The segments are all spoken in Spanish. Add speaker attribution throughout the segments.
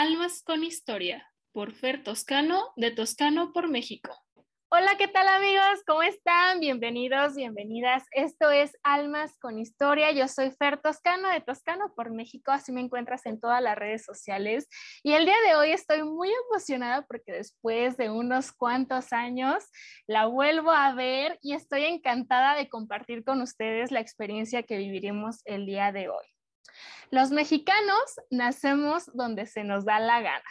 Speaker 1: Almas con Historia, por Fer Toscano, de Toscano por México.
Speaker 2: Hola, ¿qué tal amigos? ¿Cómo están? Bienvenidos, bienvenidas. Esto es Almas con Historia. Yo soy Fer Toscano de Toscano por México, así me encuentras en todas las redes sociales. Y el día de hoy estoy muy emocionada porque después de unos cuantos años la vuelvo a ver y estoy encantada de compartir con ustedes la experiencia que viviremos el día de hoy. Los mexicanos nacemos donde se nos da la gana.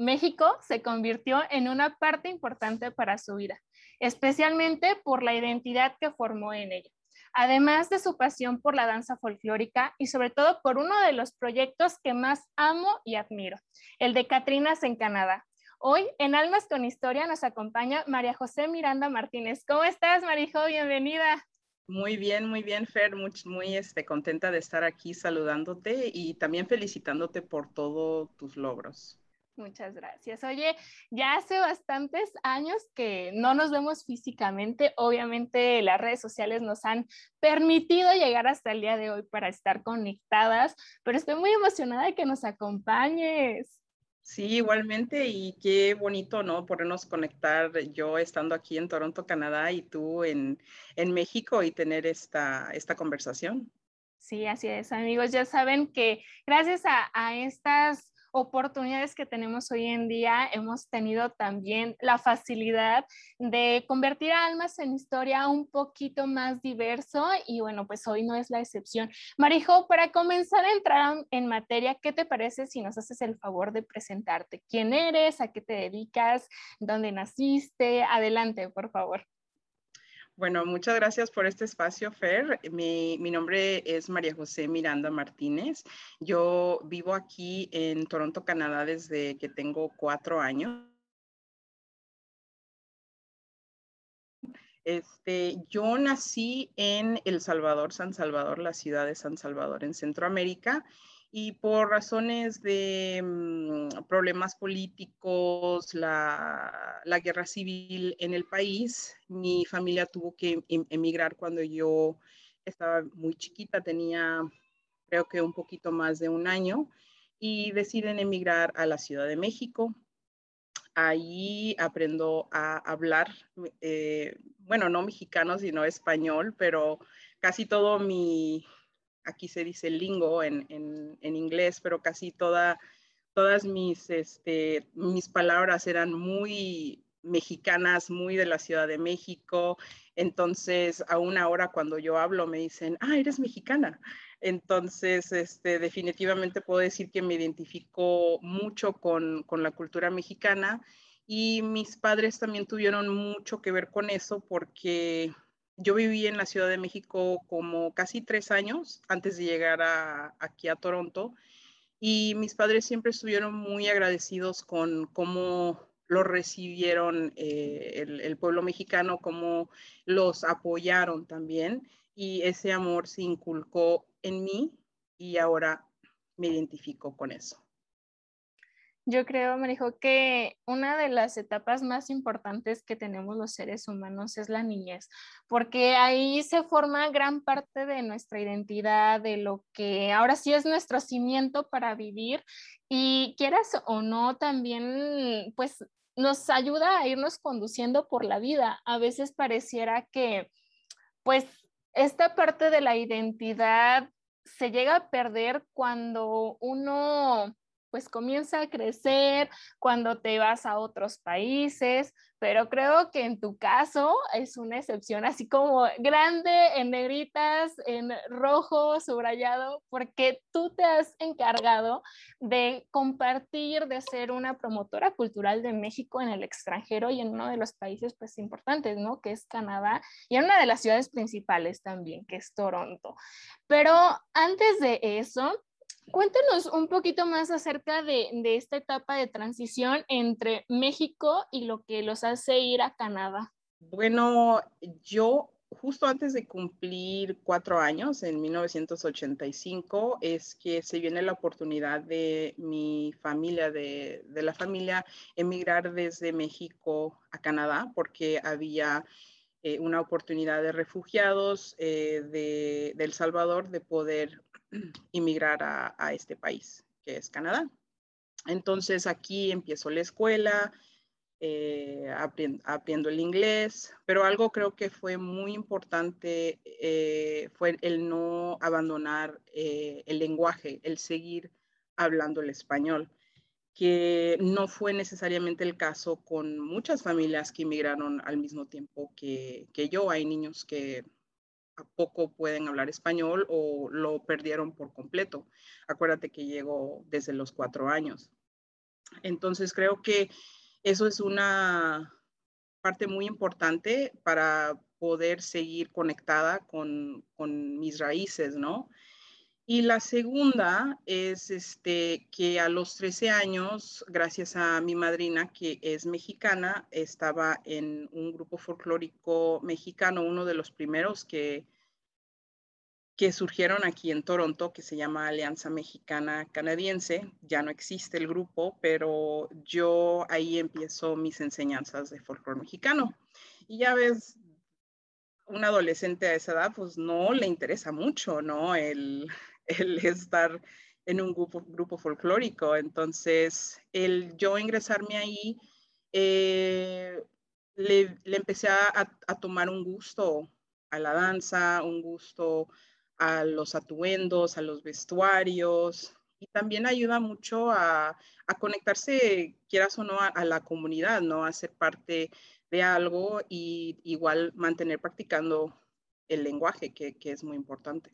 Speaker 2: México se convirtió en una parte importante para su vida, especialmente por la identidad que formó en ella, además de su pasión por la danza folclórica y sobre todo por uno de los proyectos que más amo y admiro, el de Catrinas en Canadá. Hoy en Almas con Historia nos acompaña María José Miranda Martínez. ¿Cómo estás, Marijo? Bienvenida.
Speaker 3: Muy bien, muy bien, Fer, muy, muy este, contenta de estar aquí saludándote y también felicitándote por todos tus logros.
Speaker 2: Muchas gracias. Oye, ya hace bastantes años que no nos vemos físicamente. Obviamente las redes sociales nos han permitido llegar hasta el día de hoy para estar conectadas, pero estoy muy emocionada de que nos acompañes.
Speaker 3: Sí, igualmente, y qué bonito, ¿no? Podernos conectar yo estando aquí en Toronto, Canadá, y tú en, en México y tener esta, esta conversación.
Speaker 2: Sí, así es, amigos. Ya saben que gracias a, a estas oportunidades que tenemos hoy en día, hemos tenido también la facilidad de convertir a Almas en historia un poquito más diverso y bueno, pues hoy no es la excepción. Marijo, para comenzar a entrar en materia, ¿qué te parece si nos haces el favor de presentarte? ¿Quién eres? ¿A qué te dedicas? ¿Dónde naciste? Adelante, por favor.
Speaker 3: Bueno, muchas gracias por este espacio, Fer. Mi, nombre es María José Miranda Martínez. Yo vivo aquí en Toronto, Canadá, desde que tengo cuatro años. Este, yo nací en El Salvador, San Salvador, la ciudad de San Salvador, en Centroamérica, y por razones de mm, problemas políticos, la, la, guerra civil en el país, mi familia tuvo que em, emigrar cuando yo estaba muy chiquita, tenía creo que un poquito más de un año, y deciden emigrar a la Ciudad de México. Ahí aprendo a hablar, eh, bueno, no mexicano, sino español, pero casi todo mi, aquí se dice lingo en, inglés, pero casi toda, todas mis, este, mis palabras eran muy mexicanas, muy de la Ciudad de México. Entonces, aún ahora cuando yo hablo me dicen, ah, eres mexicana. Entonces, este, definitivamente puedo decir que me identifico mucho con, con la cultura mexicana y mis padres también tuvieron mucho que ver con eso porque yo viví en la Ciudad de México como casi tres años antes de llegar aquí a Toronto y mis padres siempre estuvieron muy agradecidos con cómo lo recibieron eh, el, el, pueblo mexicano, cómo los apoyaron también y ese amor se inculcó en mí y ahora me identifico con eso.
Speaker 2: Yo creo, me dijo que una de las etapas más importantes que tenemos los seres humanos es la niñez, porque ahí se forma gran parte de nuestra identidad, de lo que ahora sí es nuestro cimiento para vivir y quieras o no, también pues nos ayuda a irnos conduciendo por la vida. A veces pareciera que pues esta parte de la identidad se llega a perder cuando uno pues comienza a crecer cuando te vas a otros países, pero creo que en tu caso es una excepción, así como grande en negritas, en rojo, subrayado, porque tú te has encargado de compartir, de ser una promotora cultural de México en el extranjero y en uno de los países pues importantes, ¿no? Que es Canadá y en una de las ciudades principales también, que es Toronto. Pero antes de eso, Cuéntanos un poquito más acerca de, esta etapa de transición entre México y lo que los hace ir a Canadá.
Speaker 3: Bueno, yo justo antes de cumplir cuatro años, en 1985, es que se viene la oportunidad de mi familia, de, la familia, emigrar desde México a Canadá, porque había eh, una oportunidad de refugiados eh, de, de, El Salvador de poder inmigrar a, este país, que es Canadá. Entonces aquí empiezo la escuela, eh, aprendo, el inglés, pero algo creo que fue muy importante eh, fue el no abandonar eh, el lenguaje, el seguir hablando el español, que no fue necesariamente el caso con muchas familias que inmigraron al mismo tiempo que, yo. Hay niños que poco pueden hablar español o lo perdieron por completo. Acuérdate que llegó desde los cuatro años. Entonces creo que eso es una parte muy importante para poder seguir conectada con, mis raíces, ¿no? Y la segunda es este, que a los 13 años, gracias a mi madrina, que es mexicana, estaba en un grupo folclórico mexicano, uno de los primeros que, que surgieron aquí en Toronto, que se llama Alianza Mexicana Canadiense. Ya no existe el grupo, pero yo ahí empiezo mis enseñanzas de folclore mexicano. Y ya ves, un adolescente a esa edad, pues no le interesa mucho, ¿no? El, el estar en un grupo, folclórico. Entonces, el yo ingresarme ahí, eh, le, le, empecé a, a tomar un gusto a la danza, un gusto a los atuendos, a los vestuarios y también ayuda mucho a, conectarse, quieras o no, a, la comunidad, ¿no? A ser parte de algo y igual mantener practicando el lenguaje, que, que es muy importante.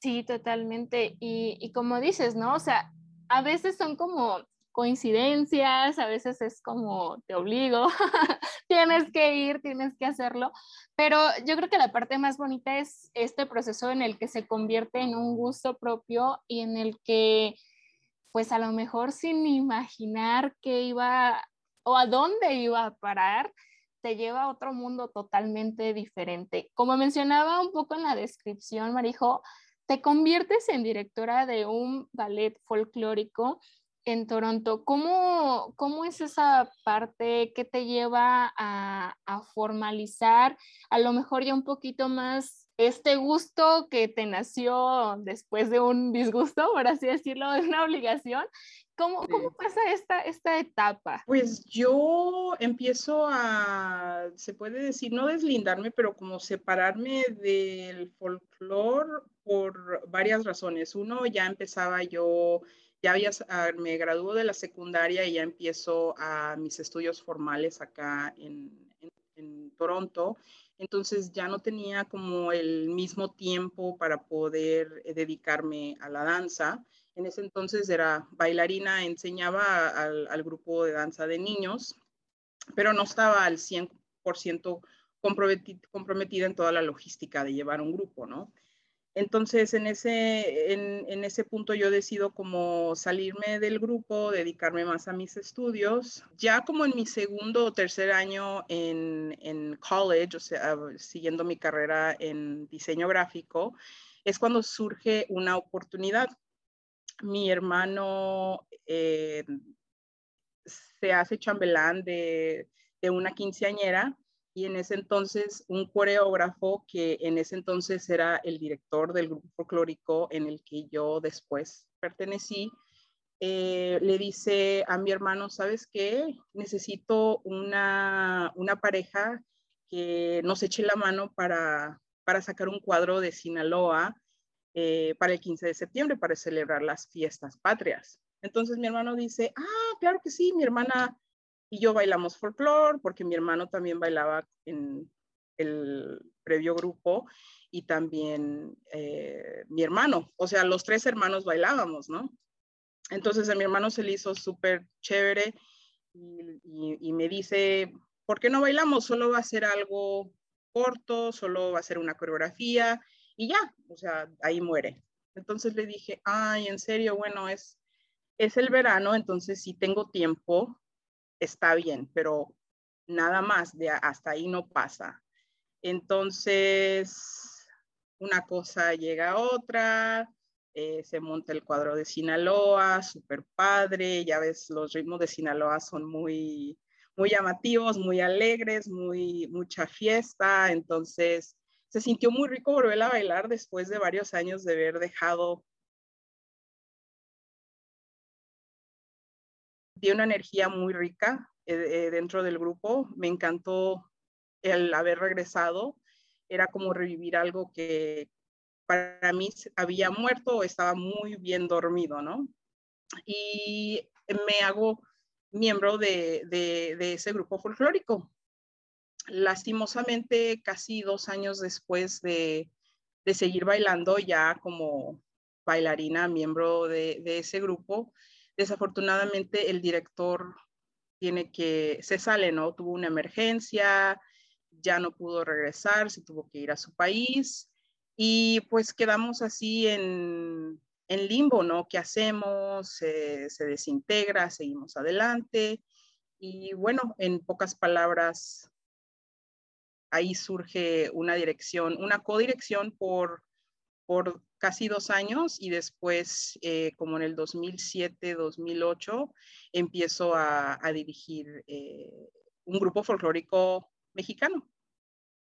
Speaker 2: Sí, totalmente. Y, y, como dices, ¿no? O sea, a veces son como coincidencias, a veces es como te obligo, tienes que ir, tienes que hacerlo, pero yo creo que la parte más bonita es este proceso en el que se convierte en un gusto propio y en el que pues a lo mejor sin imaginar que iba o a dónde iba a parar, te lleva a otro mundo totalmente diferente. Como mencionaba un poco en la descripción, Marijo, te conviertes en directora de un ballet folclórico en Toronto, ¿cómo, ¿cómo, es esa parte que te lleva a, a, formalizar a lo mejor ya un poquito más este gusto que te nació después de un disgusto, por así decirlo, de una obligación? ¿Cómo, ¿Cómo, pasa esta, esta etapa?
Speaker 3: Pues yo empiezo a, se puede decir, no deslindarme, pero como separarme del folclore por varias razones. Uno, ya empezaba yo ya ah, me graduó de la secundaria y ya empiezo a mis estudios formales acá en, en, Toronto. Entonces ya no tenía como el mismo tiempo para poder eh, dedicarme a la danza. En ese entonces era bailarina, enseñaba al, grupo de danza de niños, pero no estaba al 100% comprometida en toda la logística de llevar un grupo, ¿no? Entonces, en ese, en, ese punto yo decido como salirme del grupo, dedicarme más a mis estudios. Ya como en mi segundo o tercer año en, en college, o sea, siguiendo mi carrera en diseño gráfico, es cuando surge una oportunidad. Mi hermano eh, se hace chambelán de, de una quinceañera y en ese entonces un coreógrafo que en ese entonces era el director del grupo folclórico en el que yo después pertenecí, eh, le dice a mi hermano, ¿sabes qué? Necesito una, una pareja que nos eche la mano para, para sacar un cuadro de Sinaloa eh, para el 15 de septiembre, para celebrar las fiestas patrias. Entonces mi hermano dice, ah, claro que sí, mi hermana y yo bailamos folclore porque mi hermano también bailaba en el previo grupo y también eh, mi hermano, o sea, los tres hermanos bailábamos, ¿no? Entonces a mi hermano se le hizo súper chévere y, me dice, ¿por qué no bailamos? Solo va a ser algo corto, solo va a ser una coreografía y ya, o sea, ahí muere. Entonces le dije, ay, en serio, bueno, es, es el verano, entonces sí tengo tiempo, está bien, pero nada más, de hasta ahí no pasa. Entonces, una cosa llega a otra, eh, se monta el cuadro de Sinaloa, súper padre, ya ves, los ritmos de Sinaloa son muy, muy llamativos, muy alegres, muy, mucha fiesta, entonces se sintió muy rico volver a bailar después de varios años de haber dejado vi una energía muy rica dentro del grupo. Me encantó el haber regresado. Era como revivir algo que para mí había muerto o estaba muy bien dormido, ¿no? Y me hago miembro de, de ese grupo folclórico lastimosamente, casi dos años después de, seguir bailando ya como bailarina, miembro de, ese grupo, desafortunadamente el director tiene que, se sale, ¿no? Tuvo una emergencia, ya no pudo regresar, se tuvo que ir a su país y pues quedamos así en, limbo, ¿no? ¿Qué hacemos? se desintegra, seguimos adelante. Y bueno, en pocas palabras, ahí surge una dirección, una codirección por, por casi dos años y después, eh, como en el 2007, 2008, empiezo a, dirigir eh, un grupo folclórico mexicano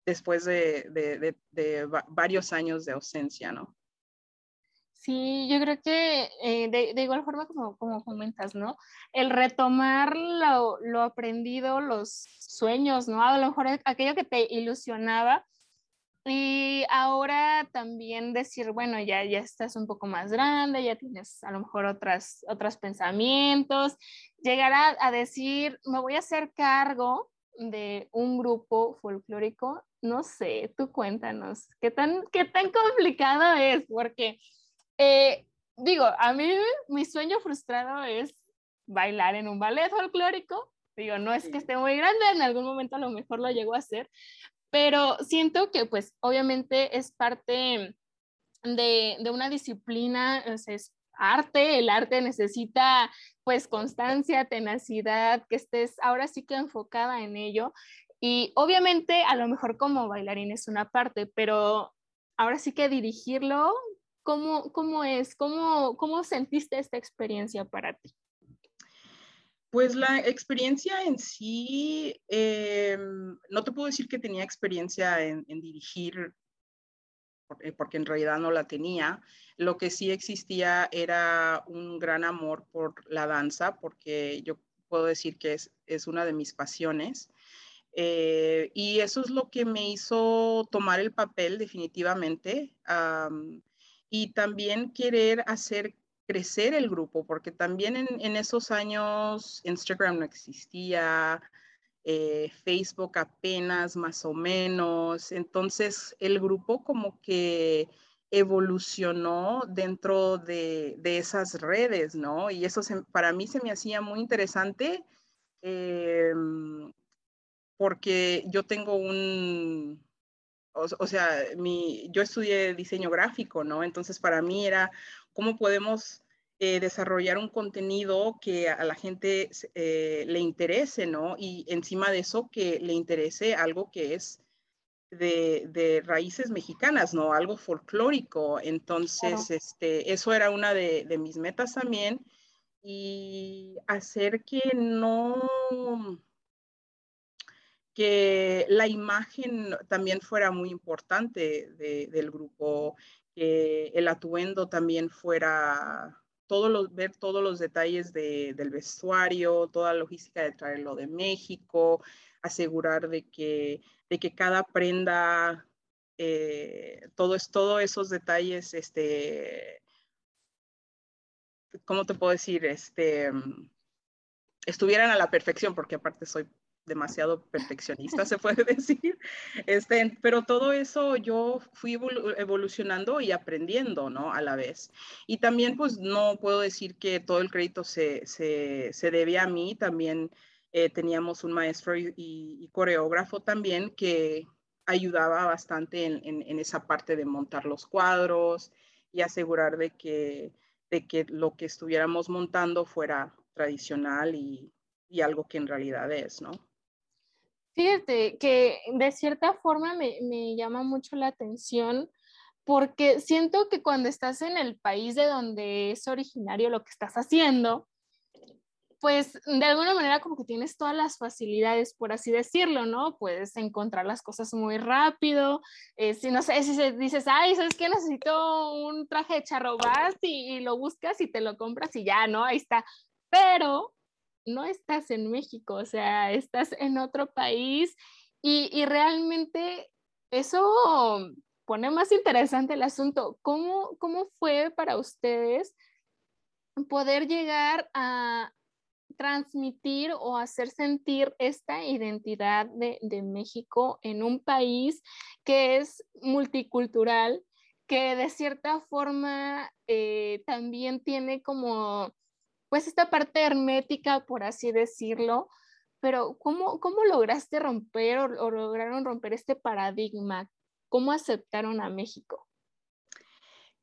Speaker 3: después de, de, varios años de ausencia, ¿no?
Speaker 2: Sí, yo creo que eh, de, igual forma como, como comentas, ¿no? El retomar lo, lo, aprendido, los sueños, ¿no? A lo mejor aquello que te ilusionaba y ahora también decir, bueno, ya, ya estás un poco más grande, ya tienes a lo mejor otras, otros pensamientos, llegar a, a decir, me voy a hacer cargo de un grupo folclórico, no sé, tú cuéntanos, ¿qué tan, qué tan complicado es? Porque eh, digo, a mí mi sueño frustrado es bailar en un ballet folclórico. Digo, no es que esté muy grande, en algún momento a lo mejor lo llego a hacer, pero siento que pues obviamente es parte de, de una disciplina, es arte, el arte necesita pues constancia, tenacidad, que estés ahora sí que enfocada en ello. Y obviamente a lo mejor como bailarín es una parte, pero ahora sí que dirigirlo ¿Cómo, cómo es? ¿Cómo, ¿Cómo sentiste esta experiencia para ti?
Speaker 3: Pues la experiencia en sí, eh, no te puedo decir que tenía experiencia en, dirigir, eh, porque en realidad no la tenía. Lo que sí existía era un gran amor por la danza, porque yo puedo decir que es, es una de mis pasiones. Eh, y eso es lo que me hizo tomar el papel definitivamente y también querer hacer crecer el grupo, porque también en, esos años Instagram no existía, eh, Facebook apenas más o menos, entonces el grupo como que evolucionó dentro de, esas redes, ¿no? Y eso para mí se me hacía muy interesante em, porque yo tengo un, o, sea, mi, yo estudié diseño gráfico, ¿no? Entonces para mí era cómo podemos eh, desarrollar un contenido que a la gente eh, le interese, ¿no? Y encima de eso que le interese algo que es de, raíces mexicanas, ¿no? Algo folclórico. Entonces, este, eso era una de, de mis metas también. Y hacer que no que la imagen también fuera muy importante del grupo, que el atuendo también fuera, todos los, ver todos los detalles del vestuario, toda la logística de traerlo de México, asegurar de que, de que cada prenda, eh, todos esos detalles, este, ¿cómo te puedo decir? Este, estuvieran a la perfección, porque aparte soy demasiado perfeccionista, se puede decir. Este, pero todo eso yo fui evolucionando y aprendiendo, ¿no? A la vez. Y también, pues, no puedo decir que todo el crédito se, se, se debe a mí. También eh, teníamos un maestro y, coreógrafo también que ayudaba bastante en, en, esa parte de montar los cuadros y asegurar de que, de que lo que estuviéramos montando fuera tradicional y, y algo que en realidad es, ¿no?
Speaker 2: Fíjate que de cierta forma me, me, llama mucho la atención porque siento que cuando estás en el país de donde es originario lo que estás haciendo, pues de alguna manera como que tienes todas las facilidades, por así decirlo, ¿no? Puedes encontrar las cosas muy rápido. Eh, si no sé, si dices, ay, ¿sabes qué? Necesito un traje de charro, y, y lo buscas y te lo compras y ya, ¿no? Ahí está. Pero no estás en México, o sea, estás en otro país y, y realmente eso pone más interesante el asunto. ¿Cómo, ¿Cómo fue para ustedes poder llegar a transmitir o hacer sentir esta identidad de, de México en un país que es multicultural, que de cierta forma eh, también tiene como, pues esta parte hermética, por así decirlo, pero ¿cómo, cómo lograste romper o, lograron romper este paradigma? ¿Cómo aceptaron a México?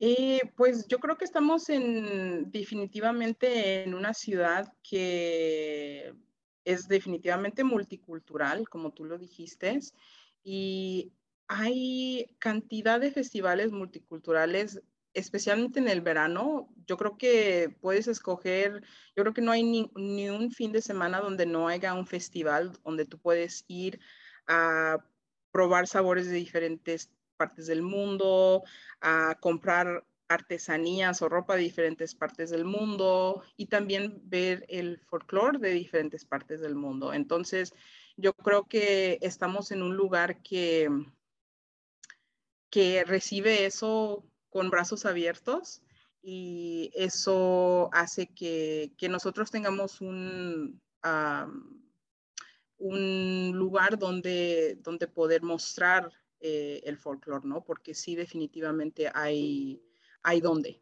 Speaker 3: Eh, pues yo creo que estamos en definitivamente en una ciudad que es definitivamente multicultural, como tú lo dijiste, y hay cantidad de festivales multiculturales, especialmente en el verano. Yo creo que puedes escoger, yo creo que no hay ni, ni, un fin de semana donde no haya un festival donde tú puedes ir a probar sabores de diferentes partes del mundo, a comprar artesanías o ropa de diferentes partes del mundo y también ver el folclore de diferentes partes del mundo. Entonces, yo creo que estamos en un lugar que que recibe eso con brazos abiertos y eso hace que, nosotros tengamos un, un lugar donde, donde poder mostrar eh, el folclore, ¿no? Porque sí, definitivamente hay, hay donde.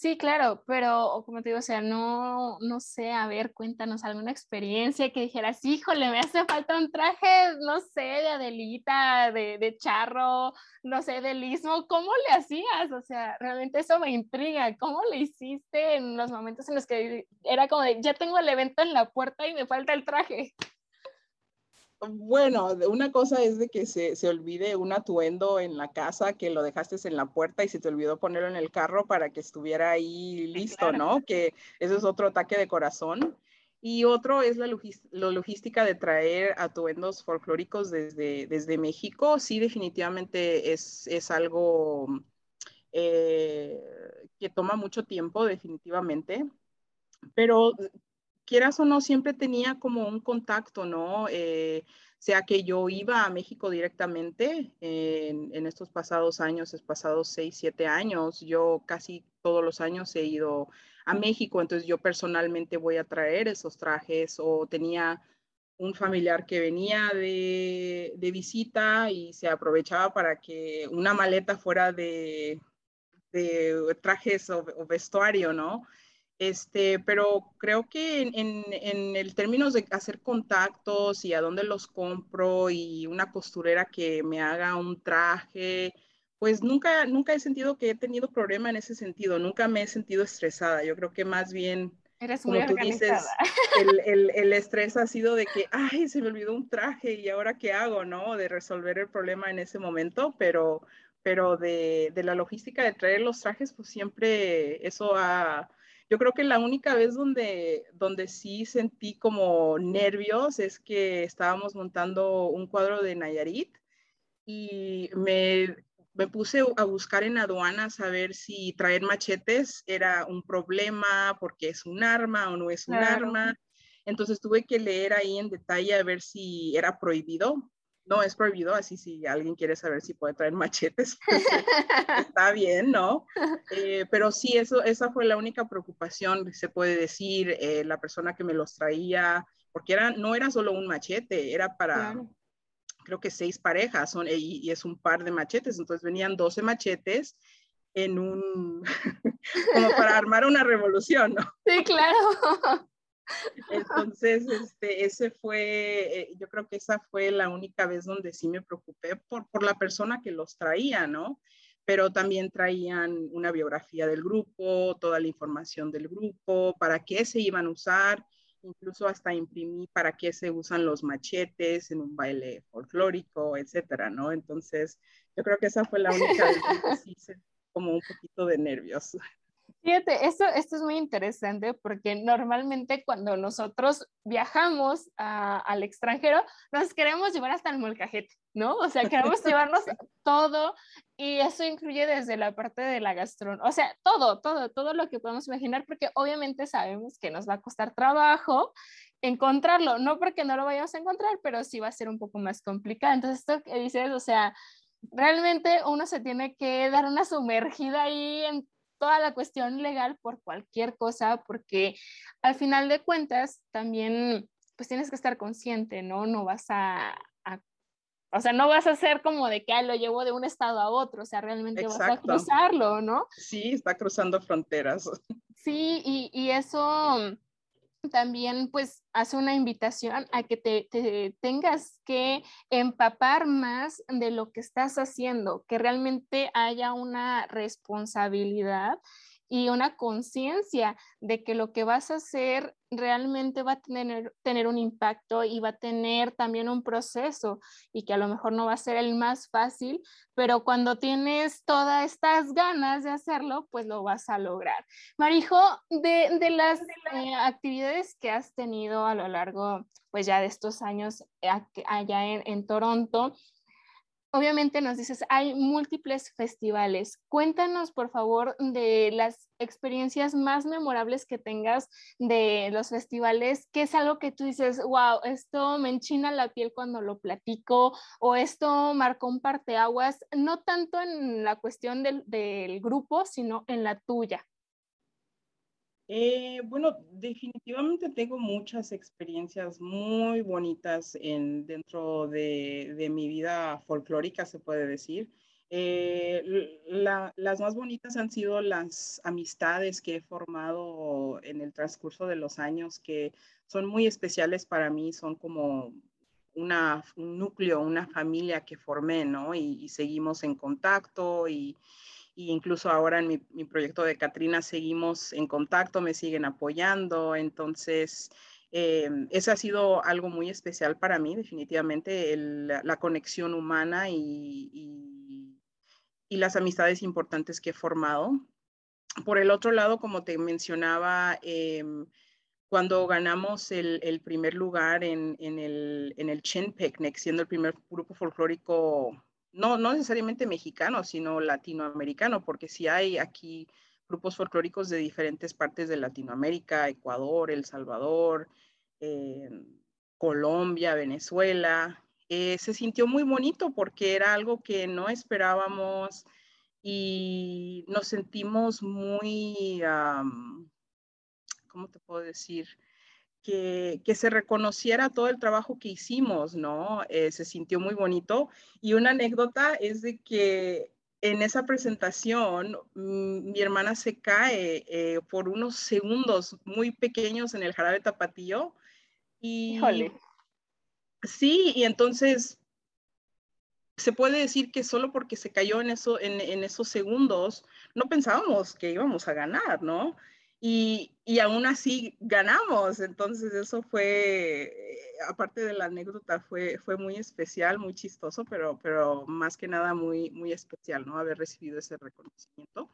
Speaker 2: Sí, claro, pero como te digo, o sea, no, no sé, a ver, cuéntanos alguna experiencia que dijeras, híjole, me hace falta un traje, no sé, de Adelita, de, de charro, no sé, de lismo, ¿cómo le hacías? O sea, realmente eso me intriga, ¿cómo le hiciste en los momentos en los que era como de, ya tengo el evento en la puerta y me falta el traje?
Speaker 3: Bueno, una cosa es de que se, se, olvide un atuendo en la casa, que lo dejaste en la puerta y se te olvidó ponerlo en el carro para que estuviera ahí listo, ¿no? Que eso es otro ataque de corazón. Y otro es la, logística de traer atuendos folclóricos desde, desde México. Sí, definitivamente es, es algo eh, que toma mucho tiempo, definitivamente. Pero quieras o no, siempre tenía como un contacto, ¿no? Eh, sea que yo iba a México directamente en, estos pasados años, estos pasados seis, siete años, yo casi todos los años he ido a México, entonces yo personalmente voy a traer esos trajes o tenía un familiar que venía de, visita y se aprovechaba para que una maleta fuera de, trajes o vestuario, ¿no? Este, pero creo que en, en, el términos de hacer contactos y a dónde los compro y una costurera que me haga un traje, pues nunca, nunca he sentido que he tenido problema en ese sentido, nunca me he sentido estresada. Yo creo que más bien,
Speaker 2: Eres como tú dices,
Speaker 3: el, el, el, estrés ha sido de que, ay, se me olvidó un traje y ahora qué hago, ¿no? De resolver el problema en ese momento, pero, pero de, de la logística de traer los trajes, pues siempre eso ha yo creo que la única vez donde, donde sí sentí como nervios es que estábamos montando un cuadro de Nayarit y me, me puse a buscar en aduanas a ver si traer machetes era un problema porque es un arma o no es un arma. Entonces tuve que leer ahí en detalle a ver si era prohibido no es prohibido, así si alguien quiere saber si puede traer machetes, pues, está bien, ¿no? Eh, pero sí, eso, esa fue la única preocupación, se puede decir, eh, la persona que me los traía, porque era, no era solo un machete, era para, creo que seis parejas, son, y, y, es un par de machetes, entonces venían 12 machetes en un, como para armar una revolución, ¿no?
Speaker 2: Sí, claro.
Speaker 3: Entonces, este, ese fue, eh, yo creo que esa fue la única vez donde sí me preocupé por, por la persona que los traía, ¿no? Pero también traían una biografía del grupo, toda la información del grupo, para qué se iban a usar, incluso hasta imprimí para qué se usan los machetes en un baile folclórico, etcétera, ¿no? Entonces, yo creo que esa fue la única vez que sí como un poquito de nervios.
Speaker 2: Fíjate, esto, esto es muy interesante porque normalmente cuando nosotros viajamos al extranjero, nos queremos llevar hasta el molcajete, ¿no? O sea, queremos llevarnos todo y eso incluye desde la parte de la gastronomía, o sea, todo, todo, todo lo que podemos imaginar porque obviamente sabemos que nos va a costar trabajo encontrarlo, no porque no lo vayamos a encontrar, pero sí va a ser un poco más complicado. Entonces, esto que dices, o sea, realmente uno se tiene que dar una sumergida ahí en toda la cuestión legal por cualquier cosa, porque al final de cuentas también pues tienes que estar consciente, ¿no? No vas a, o sea, no vas a ser como de que lo llevo de un estado a otro, o sea, realmente vas a cruzarlo, ¿no?
Speaker 3: Sí, está cruzando fronteras.
Speaker 2: Sí, y, y eso también pues hace una invitación a que te, tengas que empapar más de lo que estás haciendo, que realmente haya una responsabilidad y una conciencia de que lo que vas a hacer realmente va a tener, tener un impacto y va a tener también un proceso y que a lo mejor no va a ser el más fácil, pero cuando tienes todas estas ganas de hacerlo, pues lo vas a lograr. Marijo, de, de las eh, actividades que has tenido a lo largo, pues ya de estos años eh, allá en, en Toronto, obviamente nos dices, hay múltiples festivales. Cuéntanos, por favor, de las experiencias más memorables que tengas de los festivales, ¿qué es algo que tú dices, wow, esto me enchina la piel cuando lo platico o esto marcó un parteaguas, no tanto en la cuestión del, del grupo, sino en la tuya?
Speaker 3: Eh, bueno, definitivamente tengo muchas experiencias muy bonitas en, dentro de, mi vida folclórica, se puede decir. Eh, las más bonitas han sido las amistades que he formado en el transcurso de los años, que son muy especiales para mí, son como una, un núcleo, una familia que formé, ¿no? Y, seguimos en contacto y, incluso ahora en mi, proyecto de Catrina seguimos en contacto, me siguen apoyando, entonces... Eh, eso ha sido algo muy especial para mí, definitivamente, la conexión humana y y las amistades importantes que he formado. Por el otro lado, como te mencionaba, em, cuando ganamos el, primer lugar en, el, en el Chin Picnic, siendo el primer grupo folclórico, no, no necesariamente mexicano, sino latinoamericano, porque sí hay aquí grupos folclóricos de diferentes partes de Latinoamérica, Ecuador, El Salvador, em, Colombia, Venezuela, eh, se sintió muy bonito porque era algo que no esperábamos y nos sentimos muy, ¿cómo te puedo decir? Que, que, se reconociera todo el trabajo que hicimos, ¿no? Eh, se sintió muy bonito. Y una anécdota es de que en esa presentación mm, mi hermana se cae eh, por unos segundos muy pequeños en el jarabe tapatío. Y Híjole. Sí, y entonces se puede decir que solo porque se cayó en, eso, en, esos segundos, no pensábamos que íbamos a ganar, ¿no? Y, aún así ganamos. Entonces eso fue, aparte de la anécdota, fue, fue muy especial, muy chistoso, pero, pero más que nada muy, muy especial, ¿no? Haber recibido ese reconocimiento.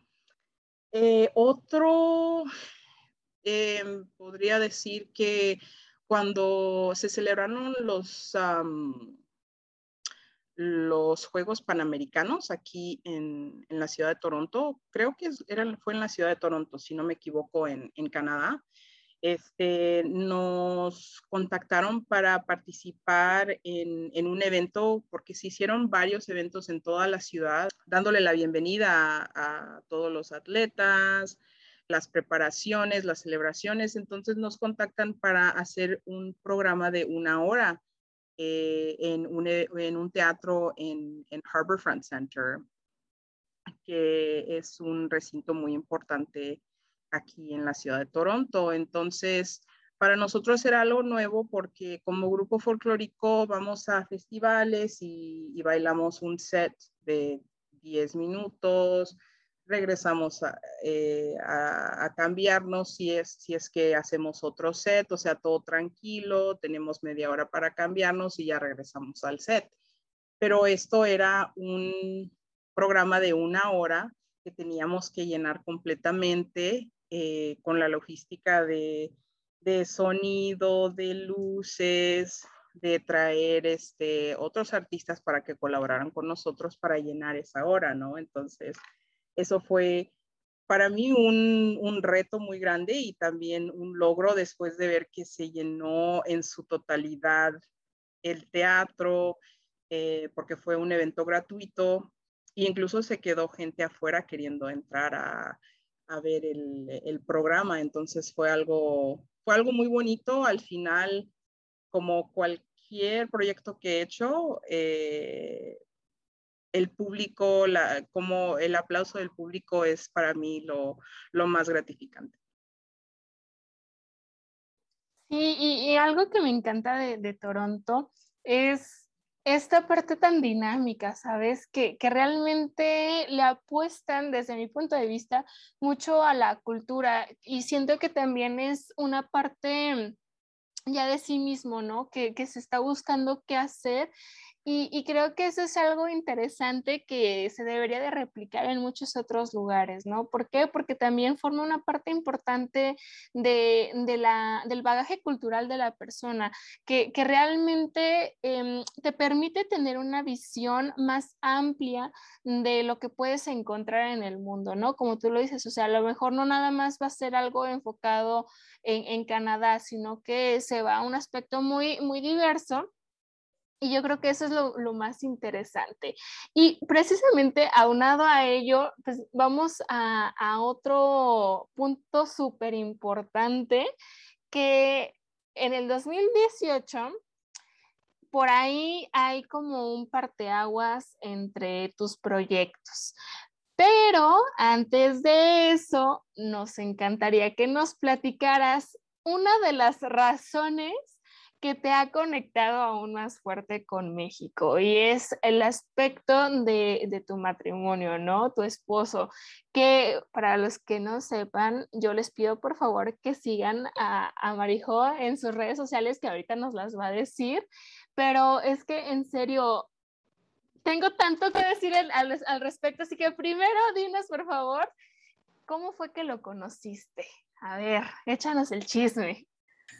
Speaker 3: Eh, otro, em, podría decir que cuando se celebraron los, los Juegos Panamericanos aquí en, la ciudad de Toronto, creo que era, fue en la ciudad de Toronto, si no me equivoco, en, Canadá, este, nos contactaron para participar en, en, un evento, porque se hicieron varios eventos en toda la ciudad, dándole la bienvenida a todos los atletas, las preparaciones, las celebraciones, entonces nos contactan para hacer un programa de una hora eh, en, un, e, en, un, teatro en, en Harborfront Center, que es un recinto muy importante aquí en la ciudad de Toronto. Entonces, para nosotros era algo nuevo porque como grupo folclórico vamos a festivales y, y bailamos un set de 10 minutos, regresamos eh, a, cambiarnos si es, si es que hacemos otro set, o sea, todo tranquilo, tenemos media hora para cambiarnos y ya regresamos al set. Pero esto era un programa de una hora que teníamos que llenar completamente eh, con la logística de, de, sonido, de luces, de traer este, otros artistas para que colaboraran con nosotros para llenar esa hora, ¿no? Entonces, eso fue para mí un, un, reto muy grande y también un logro después de ver que se llenó en su totalidad el teatro, eh, porque fue un evento gratuito e incluso se quedó gente afuera queriendo entrar a, a ver el, el, programa. Entonces fue algo, fue algo muy bonito. Al final, como cualquier proyecto que he hecho, eh, el público, la, como el aplauso del público es para mí lo, lo más gratificante.
Speaker 2: Sí, y, algo que me encanta de, de, Toronto es esta parte tan dinámica, ¿sabes? Que, que, realmente le apuestan, desde mi punto de vista, mucho a la cultura y siento que también es una parte ya de sí mismo, ¿no? Que, que se está buscando qué hacer y, creo que eso es algo interesante que se debería de replicar en muchos otros lugares, ¿no? ¿Por qué? Porque también forma una parte importante de, del bagaje cultural de la persona, que, que realmente eh, te permite tener una visión más amplia de lo que puedes encontrar en el mundo, ¿no? Como tú lo dices, o sea, a lo mejor no nada más va a ser algo enfocado en, en Canadá, sino que se va a un aspecto muy, muy diverso y yo creo que eso es lo, lo, más interesante. Y precisamente aunado a ello, pues vamos a, a otro punto súper importante que en el 2018, por ahí hay como un parteaguas entre tus proyectos. Pero antes de eso, nos encantaría que nos platicaras una de las razones que te ha conectado aún más fuerte con México y es el aspecto de, de, tu matrimonio, ¿no? Tu esposo, que para los que no sepan, yo les pido por favor que sigan a, a Marijo en sus redes sociales, que ahorita nos las va a decir, pero es que en serio, tengo tanto que decir al, al, respecto, así que primero dinos por favor, ¿cómo fue que lo conociste? A ver, échanos el chisme.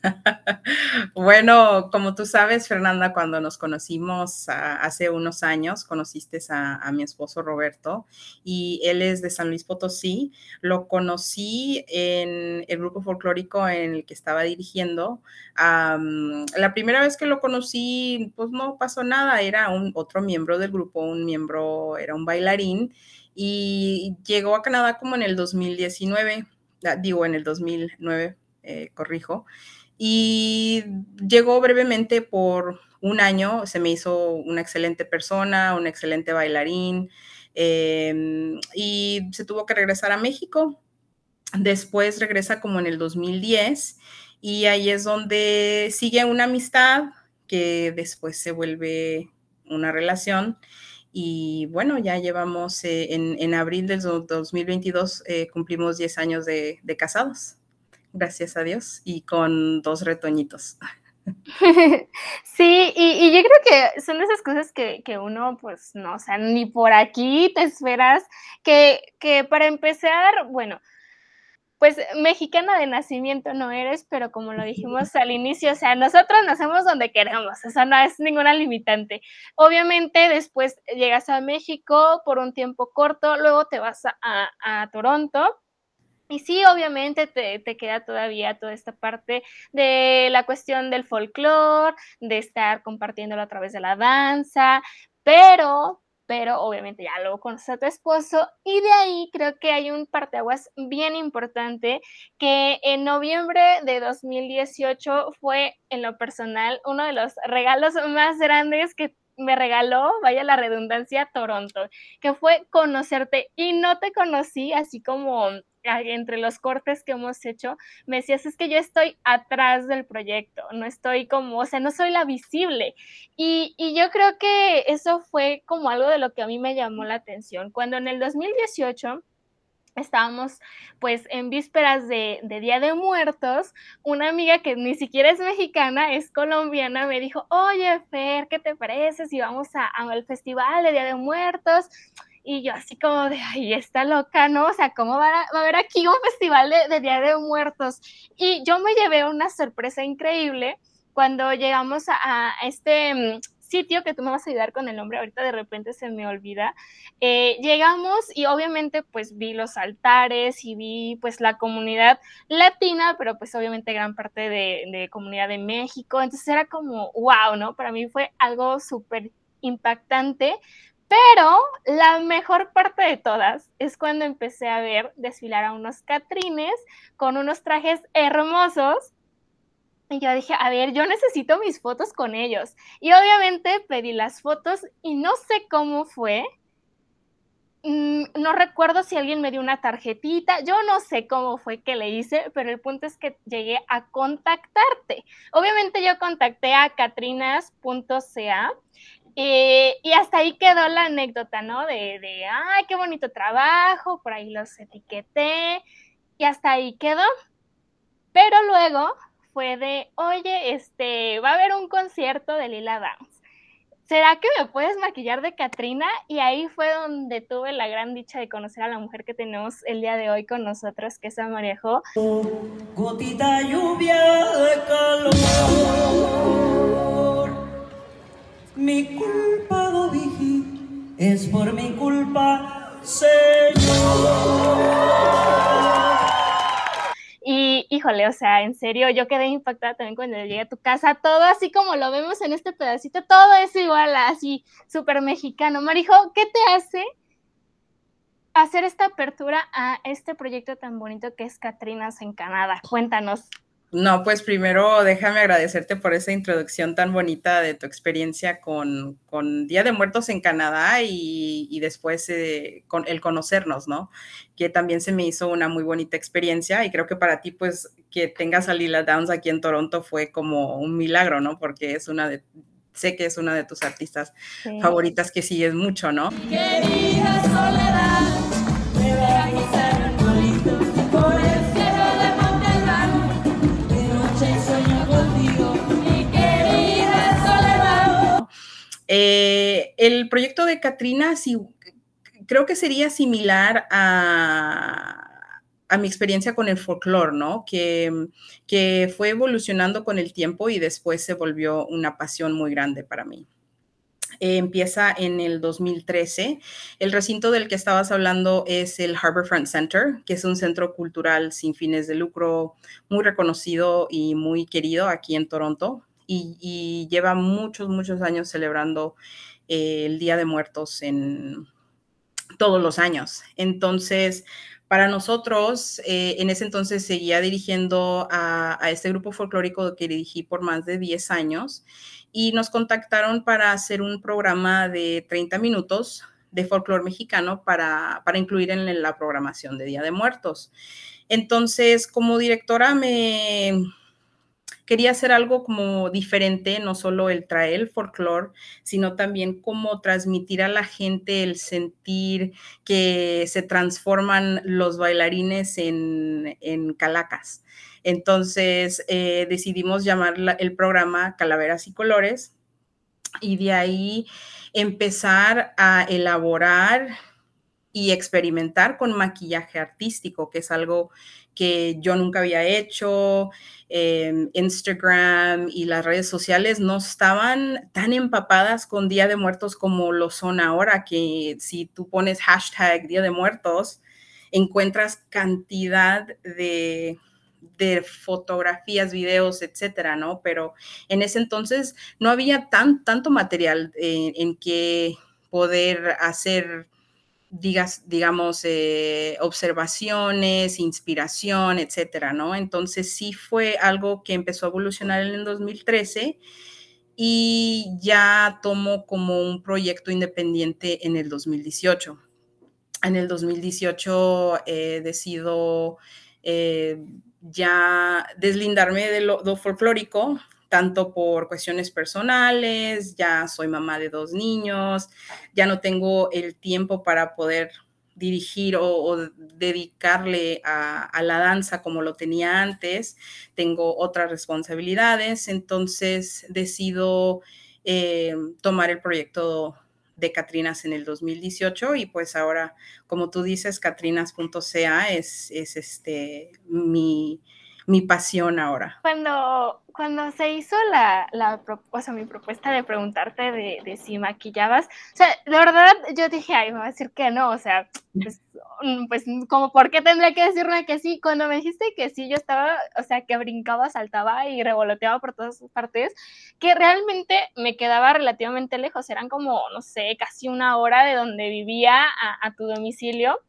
Speaker 3: bueno, como tú sabes, Fernanda, cuando nos conocimos a, hace unos años, conociste a, mi esposo Roberto y él es de San Luis Potosí. Lo conocí en el grupo folclórico en el que estaba dirigiendo. La primera vez que lo conocí, pues no pasó nada, era un otro miembro del grupo, un miembro, era un bailarín y llegó a Canadá como en el 2019, ah, digo en el 2009, eh, corrijo y llegó brevemente por un año, se me hizo una excelente persona, un excelente bailarín eh, y se tuvo que regresar a México. Después regresa como en el 2010 y ahí es donde sigue una amistad que después se vuelve una relación. Y bueno, ya llevamos eh, en, en, abril del 2022, eh, cumplimos 10 años de casados gracias a Dios, y con dos retoñitos.
Speaker 2: Sí, y, yo creo que son esas cosas que, que, uno, pues, no, o sea, ni por aquí te esperas, que, que para empezar, bueno, pues mexicana de nacimiento no eres, pero como lo dijimos al inicio, o sea, nosotros nacemos donde queremos, o sea, no es ninguna limitante. Obviamente después llegas a México por un tiempo corto, luego te vas a, a Toronto y sí, obviamente te, te, queda todavía toda esta parte de la cuestión del folclore, de estar compartiéndolo a través de la danza, pero, pero obviamente ya luego conoces a tu esposo y de ahí creo que hay un parteaguas bien importante que en noviembre de 2018 fue en lo personal uno de los regalos más grandes que me regaló, vaya la redundancia, Toronto, que fue conocerte. Y no te conocí así como entre los cortes que hemos hecho, me decías, es que yo estoy atrás del proyecto, no estoy como, o sea, no soy la visible. Y, yo creo que eso fue como algo de lo que a mí me llamó la atención. Cuando en el 2018 estábamos pues en vísperas de, Día de Muertos, una amiga que ni siquiera es mexicana, es colombiana, me dijo, oye Fer, ¿qué te parece si vamos a, al festival de Día de Muertos? Y yo así como de, ay, está loca, ¿no? O sea, ¿cómo va a, haber aquí un festival de, de Día de Muertos? Y yo me llevé una sorpresa increíble cuando llegamos a, este mm, sitio que tú me vas a ayudar con el nombre, ahorita de repente se me olvida. Eh, llegamos y obviamente pues vi los altares y vi pues la comunidad latina, pero pues obviamente gran parte de, de comunidad de México, entonces era como wow, ¿no? Para mí fue algo súper impactante, pero la mejor parte de todas es cuando empecé a ver desfilar a unos catrines con unos trajes hermosos. Y yo dije, a ver, yo necesito mis fotos con ellos. Y obviamente pedí las fotos y no sé cómo fue. Mm, no recuerdo si alguien me dio una tarjetita, yo no sé cómo fue que le hice, pero el punto es que llegué a contactarte. Obviamente yo contacté a catrinas.ca eh, y hasta ahí quedó la anécdota, ¿no? De, de, ay, qué bonito trabajo, por ahí los etiqueté, y hasta ahí quedó. Pero luego fue de, oye, este, va a haber un concierto de Lila Dance. ¿Será que me puedes maquillar de Katrina? Y ahí fue donde tuve la gran dicha de conocer a la mujer que tenemos el día de hoy con nosotros, que es Amarejo. Gotita lluvia de calor.
Speaker 4: Mi culpa, lo dije, es por mi culpa, Señor.
Speaker 2: Y híjole, o sea, en serio, yo quedé impactada también cuando llegué a tu casa, todo así como lo vemos en este pedacito, todo es igual, así, súper mexicano. Marijo, ¿qué te hace hacer esta apertura a este proyecto tan bonito que es Catrinas en Canadá? Cuéntanos.
Speaker 3: No, pues primero déjame agradecerte por esa introducción tan bonita de tu experiencia con, Día de Muertos en Canadá y, después eh, con el conocernos, ¿no? Que también se me hizo una muy bonita experiencia y creo que para ti, pues, que tengas a Lila Downs aquí en Toronto fue como un milagro, ¿no? Porque es una de, sé que es una de tus artistas favoritas que sigues mucho, ¿no? Querida soledad, Eh, el proyecto de Katrina creo que sería similar a, mi experiencia con el folclore, ¿no? Que, que fue evolucionando con el tiempo y después se volvió una pasión muy grande para mí. Empieza en el 2013. El recinto del que estabas hablando es el Harbourfront Center, que es un centro cultural sin fines de lucro muy reconocido y muy querido aquí en Toronto y, lleva muchos, muchos años celebrando eh, el Día de Muertos en todos los años. Entonces, para nosotros, eh, en ese entonces seguía dirigiendo a, este grupo folclórico que dirigí por más de 10 años y nos contactaron para hacer un programa de 30 minutos de folclore mexicano para, para incluir en la programación de Día de Muertos. Entonces, como directora me, quería hacer algo como diferente, no solo el traer el folclore, sino también como transmitir a la gente el sentir que se transforman los bailarines en, calacas. Entonces eh, decidimos llamar el programa Calaveras y Colores y de ahí empezar a elaborar y experimentar con maquillaje artístico, que es algo que yo nunca había hecho. Instagram y las redes sociales no estaban tan empapadas con Día de Muertos como lo son ahora, que si tú pones hashtag Día de Muertos, encuentras cantidad de, de fotografías, videos, etcétera, ¿no? Pero en ese entonces no había tan, tanto material en, en que poder hacer digas, digamos, eh, observaciones, inspiración, etcétera, ¿no? Entonces sí fue algo que empezó a evolucionar en el 2013 y ya tomó como un proyecto independiente en el 2018. En el 2018 eh, decido eh, ya deslindarme de lo folclórico, tanto por cuestiones personales, ya soy mamá de dos niños, ya no tengo el tiempo para poder dirigir o, dedicarle a, la danza como lo tenía antes, tengo otras responsabilidades, entonces decido eh, tomar el proyecto de Catrinas en el 2018 y pues ahora, como tú dices, catrinas.ca es, es este, mi, mi pasión ahora.
Speaker 2: Cuando, cuando se hizo la, la o sea, mi propuesta de preguntarte de, de, si maquillabas, o sea, de verdad yo dije, ay, me va a decir que no, o sea, pues, mm, pues como, ¿por qué tendría que decirme que sí? Cuando me dijiste que sí, yo estaba, o sea, que brincaba, saltaba y revoloteaba por todas partes, que realmente me quedaba relativamente lejos, eran como, no sé, casi una hora de donde vivía a, a tu domicilio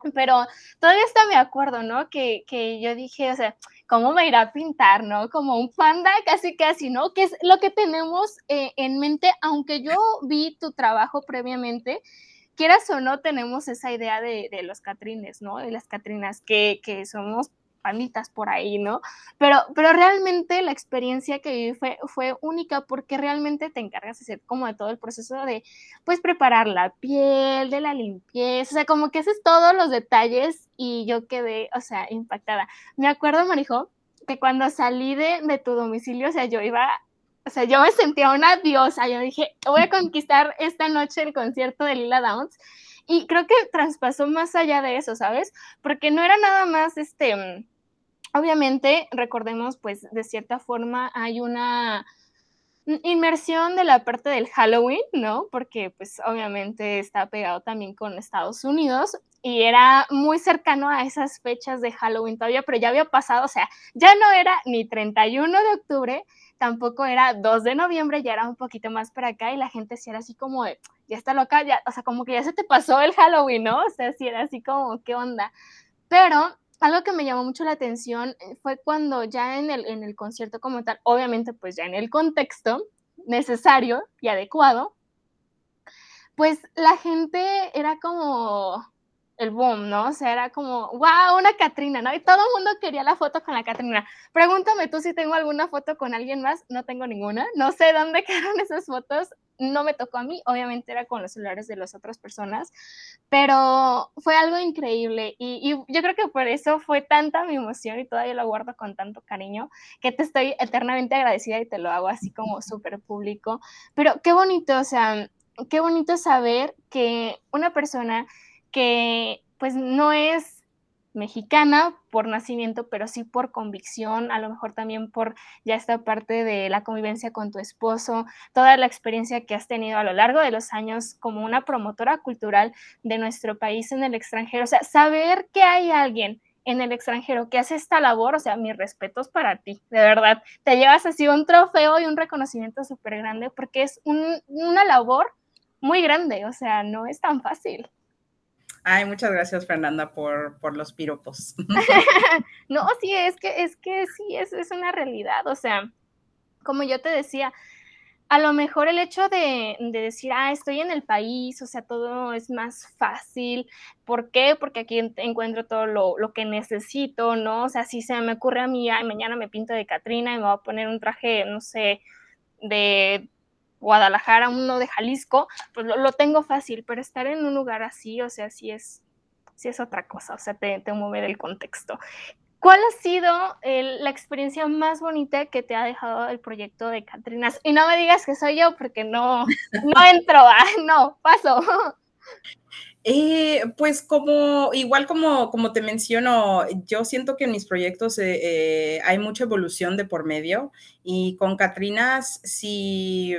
Speaker 2: pero todavía está me acuerdo, ¿no? Que, que, yo dije, o sea, ¿cómo me irá a pintar, no? Como un panda, casi, casi, ¿no? Que es lo que tenemos eh, en mente, aunque yo vi tu trabajo previamente, quieras o no, tenemos esa idea de, de los catrines, ¿no? De las catrinas, que, que somos panditas por ahí, ¿no? Pero, pero realmente la experiencia que viví fue, fue única porque realmente te encargas de hacer como de todo el proceso de, pues, preparar la piel, de la limpieza, o sea, como que haces todos los detalles y yo quedé, o sea, impactada. Me acuerdo, Marijo, que cuando salí de, de tu domicilio, o sea, yo iba o sea, yo me sentía una diosa. Yo dije, voy a conquistar esta noche el concierto de Lila Downs. Y creo que traspasó más allá de eso, ¿sabes? Porque no era nada más este. Mm, obviamente, recordemos, pues, de cierta forma hay una inmersión de la parte del Halloween, ¿no? Porque, pues, obviamente está pegado también con Estados Unidos y era muy cercano a esas fechas de Halloween todavía, pero ya había pasado, o sea, ya no era ni 31 de octubre, tampoco era 2 de noviembre, ya era un poquito más para acá y la gente sí era así como de, ya está loca, ya, o sea, como que ya se te pasó el Halloween, ¿no? O sea, sí era así como, ¿qué onda? Pero algo que me llamó mucho la atención eh, fue cuando ya en el, en el concierto como tal, obviamente pues ya en el contexto necesario y adecuado, pues la gente era como, el boom, ¿no? O sea, era como, wow, una Catrina, ¿no? Y todo el mundo quería la foto con la Catrina. Pregúntame tú si tengo alguna foto con alguien más, no tengo ninguna, no sé dónde quedaron esas fotos, no me tocó a mí, obviamente era con los celulares de las otras personas, pero fue algo increíble y, y yo creo que por eso fue tanta mi emoción y todavía lo guardo con tanto cariño, que te estoy eternamente agradecida y te lo hago así como súper público, pero qué bonito, o sea, qué bonito saber que una persona que pues no es mexicana por nacimiento, pero sí por convicción, a lo mejor también por ya esta parte de la convivencia con tu esposo, toda la experiencia que has tenido a lo largo de los años como una promotora cultural de nuestro país en el extranjero, o sea, saber que hay alguien en el extranjero que hace esta labor, o sea, mis respetos para ti, de verdad, te llevas así un trofeo y un reconocimiento súper grande porque es una labor muy grande, o sea, no es tan fácil.
Speaker 3: Ay, muchas gracias, Fernanda, por, por los piropos.
Speaker 2: no, sí, es que, es que sí, es, es una realidad. O sea, como yo te decía, a lo mejor el hecho de, de, decir, ah, estoy en el país, o sea, todo es más fácil. ¿Por qué? Porque aquí encuentro todo lo, lo, que necesito, ¿no? O sea, si se me ocurre a mí, ay, mañana me pinto de Catrina y me voy a poner un traje, no sé, de Guadalajara, uno de Jalisco, pues lo, tengo fácil, pero estar en un lugar así, o sea, sí es, sí es otra cosa, o sea, te, te mueve del contexto. ¿Cuál ha sido la experiencia más bonita que te ha dejado el proyecto de Catrinas? Y no me digas que soy yo, porque no, no entro, no, paso.
Speaker 3: Eh, pues como, igual como, como te menciono, yo siento que en mis proyectos eh, eh, hay mucha evolución de por medio y con Catrinas, si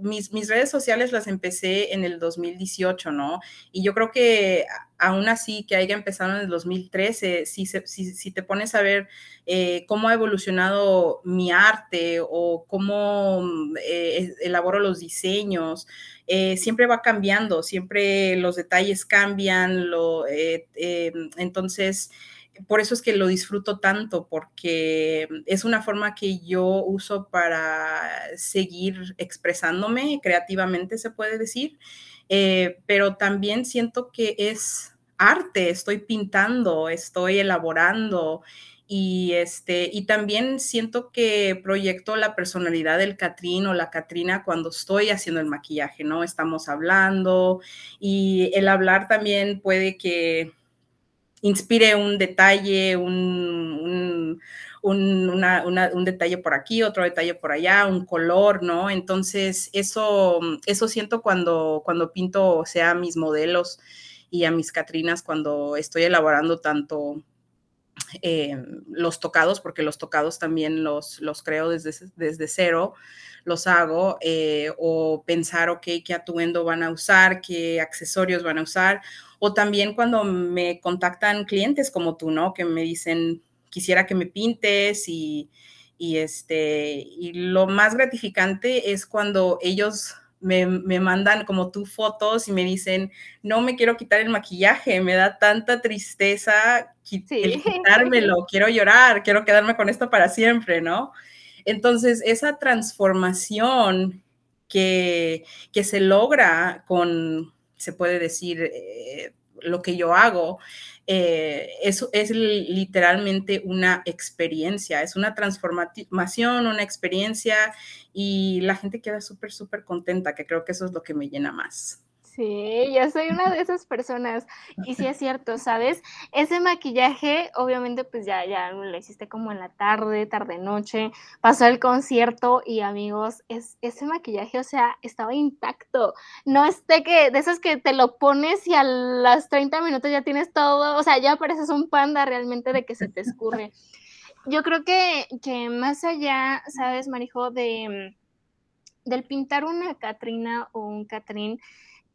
Speaker 3: mis, mis, redes sociales las empecé en el 2018, ¿no? Y yo creo que aún así que haya empezado en el 2013, si, si, te pones a ver eh, cómo ha evolucionado mi arte o cómo eh, elaboro los diseños, eh, siempre va cambiando, siempre los detalles cambian, lo, entonces por eso es que lo disfruto tanto, porque es una forma que yo uso para seguir expresándome creativamente, se puede decir, eh, pero también siento que es arte, estoy pintando, estoy elaborando y este y también siento que proyecto la personalidad del Catrín o la Catrina cuando estoy haciendo el maquillaje, ¿no? Estamos hablando y el hablar también puede que inspire un detalle, un, un, un, detalle por aquí, otro detalle por allá, un color, ¿no? Entonces, eso, eso siento cuando, cuando pinto, sea, mis modelos y a mis Catrinas cuando estoy elaborando tanto eh, los tocados, porque los tocados también los, los creo desde, desde cero, los hago, eh, o pensar, ok, qué atuendo van a usar, qué accesorios van a usar, o también cuando me contactan clientes como tú, ¿no? Que me dicen, quisiera que me pintes y, y este, y lo más gratificante es cuando ellos me, mandan como tú fotos y me dicen, no me quiero quitar el maquillaje, me da tanta tristeza quitármelo, quiero llorar, quiero quedarme con esto para siempre, ¿no? Entonces, esa transformación que, que se logra con, se puede decir, eh, lo que yo hago, eh, eso es literalmente una experiencia, es una transformación, una experiencia y la gente queda súper, súper contenta, que creo que eso es lo que me llena más.
Speaker 2: Sí, yo soy una de esas personas. Y sí es cierto, ¿sabes? Ese maquillaje, obviamente, pues ya, ya lo hiciste como en la tarde, tarde noche, pasó el concierto y amigos, es, ese maquillaje, o sea, estaba intacto. No es de que, de esas que te lo pones y a las 30 minutos ya tienes todo, o sea, ya pareces un panda realmente de que se te escurre. Yo creo que, que más allá, ¿sabes, Marijo? De, del pintar una Catrina o un Catrín,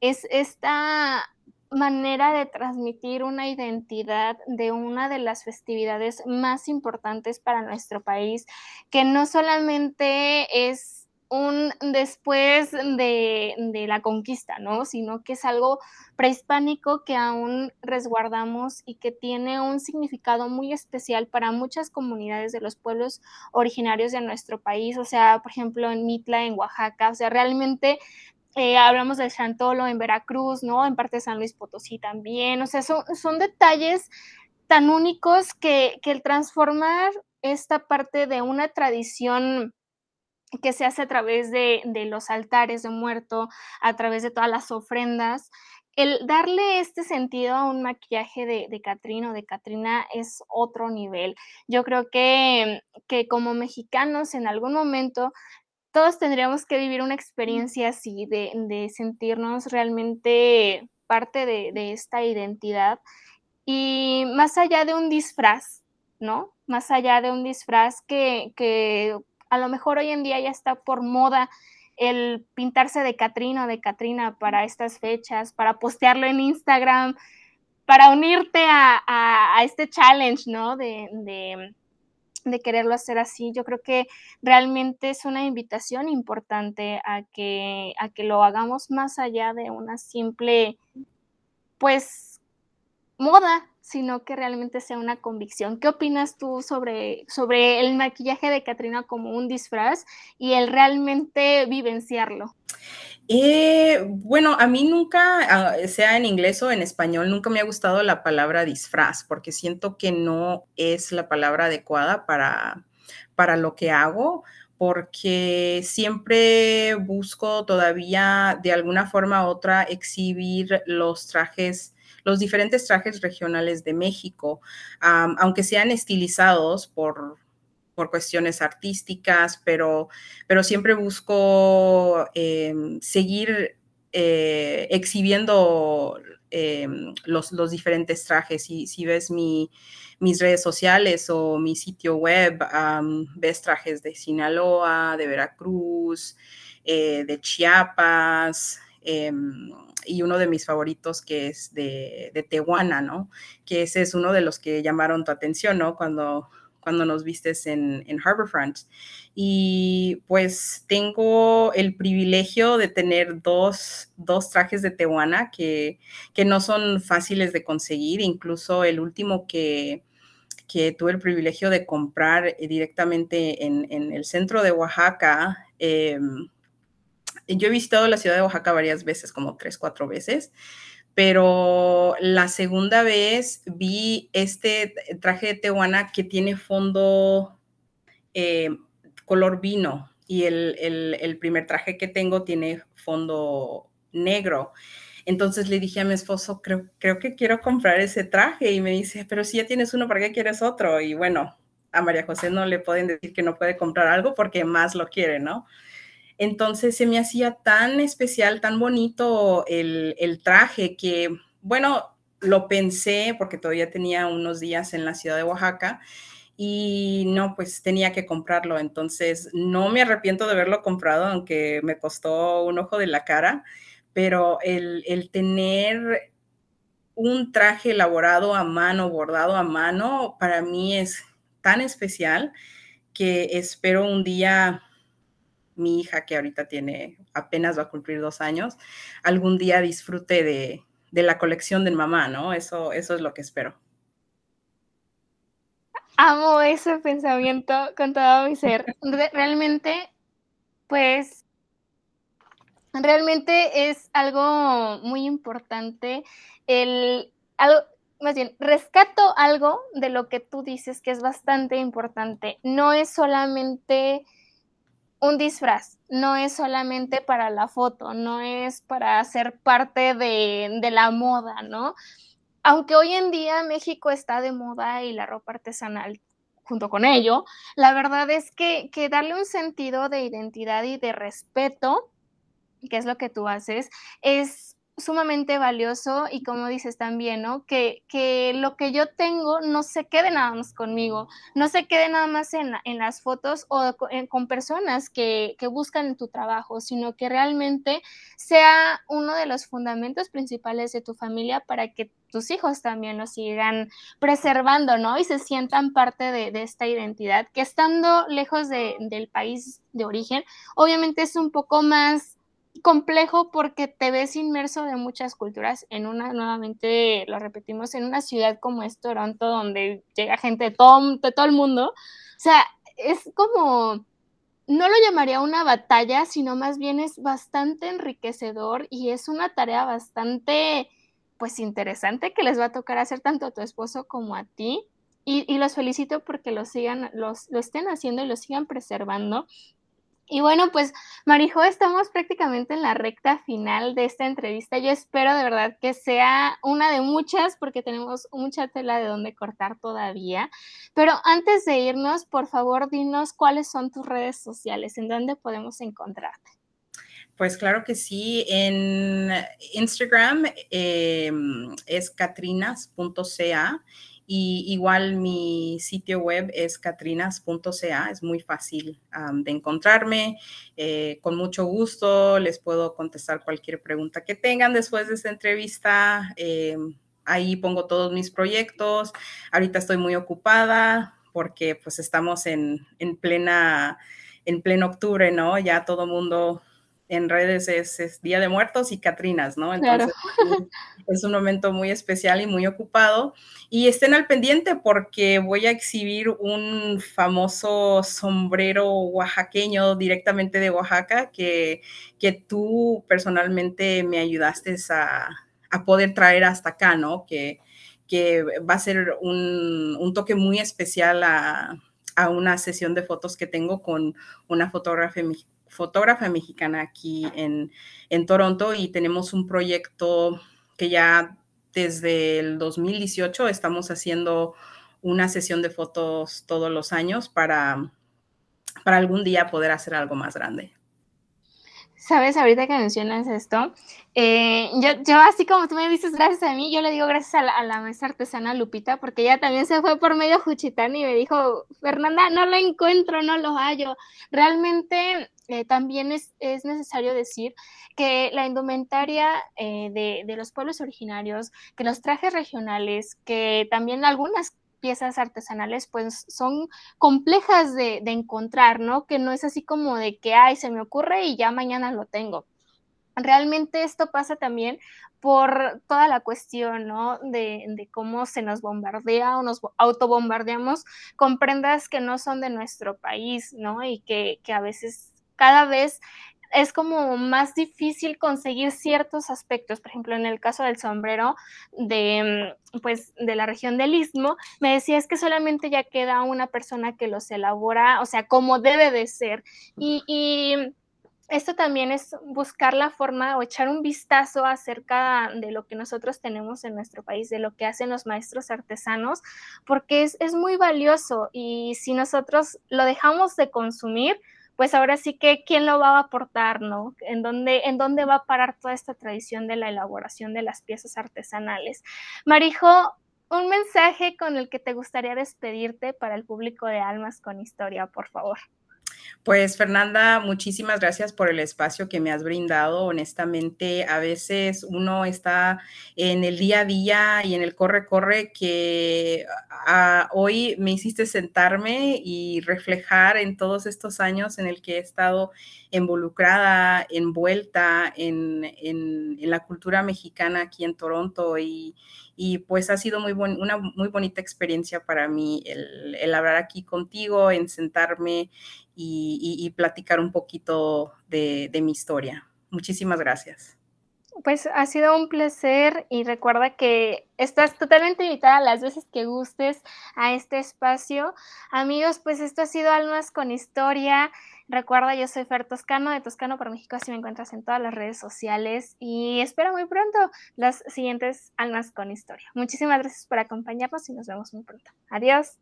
Speaker 2: es esta manera de transmitir una identidad de una de las festividades más importantes para nuestro país, que no solamente es un después de, la conquista, ¿no? Sino que es algo prehispánico que aún resguardamos y que tiene un significado muy especial para muchas comunidades de los pueblos originarios de nuestro país, o sea, por ejemplo, en Mitla, en Oaxaca, o sea, realmente eh, hablamos de Chantolo en Veracruz, ¿no? En parte de San Luis Potosí también. O sea, son, son detalles tan únicos que, que, el transformar esta parte de una tradición que se hace a través de, de, los altares de muerto, a través de todas las ofrendas, el darle este sentido a un maquillaje de, de Catrín o de Catrina es otro nivel. Yo creo que, que como mexicanos en algún momento todos tendríamos que vivir una experiencia así, de, sentirnos realmente parte de, esta identidad. Y más allá de un disfraz, ¿no? Más allá de un disfraz que, a lo mejor hoy en día ya está por moda el pintarse de Catrina o de Catrina para estas fechas, para postearlo en Instagram, para unirte a, este challenge, ¿no? de, de quererlo hacer así. Yo creo que realmente es una invitación importante a que, a que lo hagamos más allá de una simple, pues, moda, sino que realmente sea una convicción. ¿Qué opinas tú sobre, sobre el maquillaje de Katrina como un disfraz y el realmente vivenciarlo?
Speaker 3: Eh, bueno, a mí nunca, ah, sea en inglés o en español, nunca me ha gustado la palabra disfraz porque siento que no es la palabra adecuada para, para lo que hago porque siempre busco todavía de alguna forma u otra exhibir los trajes, los diferentes trajes regionales de México, aunque sean estilizados por, por cuestiones artísticas, pero, pero siempre busco em, seguir eh, exhibiendo em, los, los, diferentes trajes. Y si ves mi, mis redes sociales o mi sitio web, ves trajes de Sinaloa, de Veracruz, eh, de Chiapas. Y uno de mis favoritos que es de, de Tehuana, ¿no? Que ese es uno de los que llamaron tu atención, ¿no? Cuando, cuando nos vistes en, en Harborfront. Y pues tengo el privilegio de tener dos, dos trajes de Tehuana que, que, no son fáciles de conseguir. Incluso el último que, que tuve el privilegio de comprar eh, directamente en, en el centro de Oaxaca. Em, yo he visitado la ciudad de Oaxaca varias veces, como tres, cuatro veces pero la segunda vez vi este traje de Tehuana que tiene fondo eh, color vino y el, primer traje que tengo tiene fondo negro. Entonces le dije a mi esposo, creo, creo que quiero comprar ese traje y me dice, pero si ya tienes uno, ¿para qué quieres otro? Y bueno, a María José no le pueden decir que no puede comprar algo porque más lo quiere, ¿no? Entonces se me hacía tan especial, tan bonito el, traje que, bueno, lo pensé porque todavía tenía unos días en la ciudad de Oaxaca y no, pues tenía que comprarlo. Entonces, no me arrepiento de haberlo comprado, aunque me costó un ojo de la cara, pero el tener un traje elaborado a mano, bordado a mano, para mí es tan especial que espero un día mi hija, que ahorita tiene apenas va a cumplir dos años, algún día disfrute de, de la colección de mamá, ¿no? Eso, eso es lo que espero.
Speaker 2: Amo ese pensamiento con todo mi ser. Realmente, pues, realmente es algo muy importante. El, algo, más bien, rescato algo de lo que tú dices que es bastante importante. No es solamente un disfraz, no es solamente para la foto, no es para ser parte de, de la moda, ¿no? aunque hoy en día México está de moda y la ropa artesanal junto con ello, la verdad es que, que darle un sentido de identidad y de respeto, que es lo que tú haces, es sumamente valioso y como dices también, ¿no? Que, que, lo que yo tengo no se quede nada más conmigo, no se quede nada más en, en las fotos o con, personas que, que, buscan tu trabajo, sino que realmente sea uno de los fundamentos principales de tu familia para que tus hijos también lo sigan preservando, ¿no? Y se sientan parte de, de esta identidad, que estando lejos de, del país de origen, obviamente es un poco más complejo porque te ves inmerso de muchas culturas en una, nuevamente lo repetimos, en una ciudad como es Toronto, donde llega gente de todo, de todo el mundo. O sea, es como, no lo llamaría una batalla, sino más bien es bastante enriquecedor y es una tarea bastante, pues interesante que les va a tocar hacer tanto a tu esposo como a ti. Y, los felicito porque lo sigan, los, lo estén haciendo y lo sigan preservando. Y bueno, pues Marijo, estamos prácticamente en la recta final de esta entrevista. Yo espero de verdad que sea una de muchas porque tenemos mucha tela de donde cortar todavía. Pero antes de irnos, por favor, dinos cuáles son tus redes sociales, en dónde podemos encontrarte.
Speaker 3: Pues claro que sí, en Instagram eh, es catrinas.ca y igual mi sitio web es catrinas.ca, es muy fácil de encontrarme. Eh, con mucho gusto les puedo contestar cualquier pregunta que tengan después de esta entrevista. Eh, ahí pongo todos mis proyectos. Ahorita estoy muy ocupada porque pues estamos en, en plena, en pleno octubre, ¿no? Ya todo mundo en redes es, Día de Muertos y Catrinas, ¿no? Entonces es un momento muy especial y muy ocupado. Y estén al pendiente porque voy a exhibir un famoso sombrero oaxaqueño directamente de Oaxaca que, que tú personalmente me ayudaste a, a poder traer hasta acá, ¿no? Que, que va a ser un, un toque muy especial a, a, una sesión de fotos que tengo con una fotógrafa fotógrafa mexicana aquí en, en Toronto y tenemos un proyecto que ya desde el 2018 estamos haciendo una sesión de fotos todos los años para, para algún día poder hacer algo más grande.
Speaker 2: Sabes, ahorita que mencionas esto, eh, yo, yo, así como tú me dices gracias a mí, yo le digo gracias a la, a maestra artesana Lupita, porque ella también se fue por medio Juchitán y me dijo, Fernanda, no lo encuentro, no lo hallo. Realmente eh, también es, es, necesario decir que la indumentaria eh, de, de, los pueblos originarios, que los trajes regionales, que también algunas piezas artesanales pues son complejas de, de, encontrar, ¿no? Que no es así como de que, ay, se me ocurre y ya mañana lo tengo. Realmente esto pasa también por toda la cuestión, ¿no? De, de, cómo se nos bombardea o nos autobombardeamos con prendas que no son de nuestro país, ¿no? Y que, que a veces cada vez es como más difícil conseguir ciertos aspectos. Por ejemplo, en el caso del sombrero de, mm, pues, de la región del Istmo, me decía es que solamente ya queda una persona que los elabora, o sea, como debe de ser. Y, y esto también es buscar la forma o echar un vistazo acerca de lo que nosotros tenemos en nuestro país, de lo que hacen los maestros artesanos, porque es, es muy valioso y si nosotros lo dejamos de consumir, pues ahora sí que quién lo va a aportar, ¿no? ¿En dónde, en dónde va a parar toda esta tradición de la elaboración de las piezas artesanales? Marijo, un mensaje con el que te gustaría despedirte para el público de Almas con Historia, por favor.
Speaker 3: Pues Fernanda, muchísimas gracias por el espacio que me has brindado. Honestamente, a veces uno está en el día a día y en el corre-corre que ah, hoy me hiciste sentarme y reflejar en todos estos años en el que he estado involucrada, envuelta en, en, la cultura mexicana aquí en Toronto y, y pues ha sido muy una muy bonita experiencia para mí el, el hablar aquí contigo, en sentarme y, platicar un poquito de, de mi historia. Muchísimas gracias.
Speaker 2: Pues ha sido un placer y recuerda que estás totalmente invitada las veces que gustes a este espacio. Amigos, pues esto ha sido Almas con Historia. Recuerda, yo soy Fer Toscano de Toscano por México, así me encuentras en todas las redes sociales y espero muy pronto las siguientes Almas con Historia. Muchísimas gracias por acompañarnos y nos vemos muy pronto. Adiós.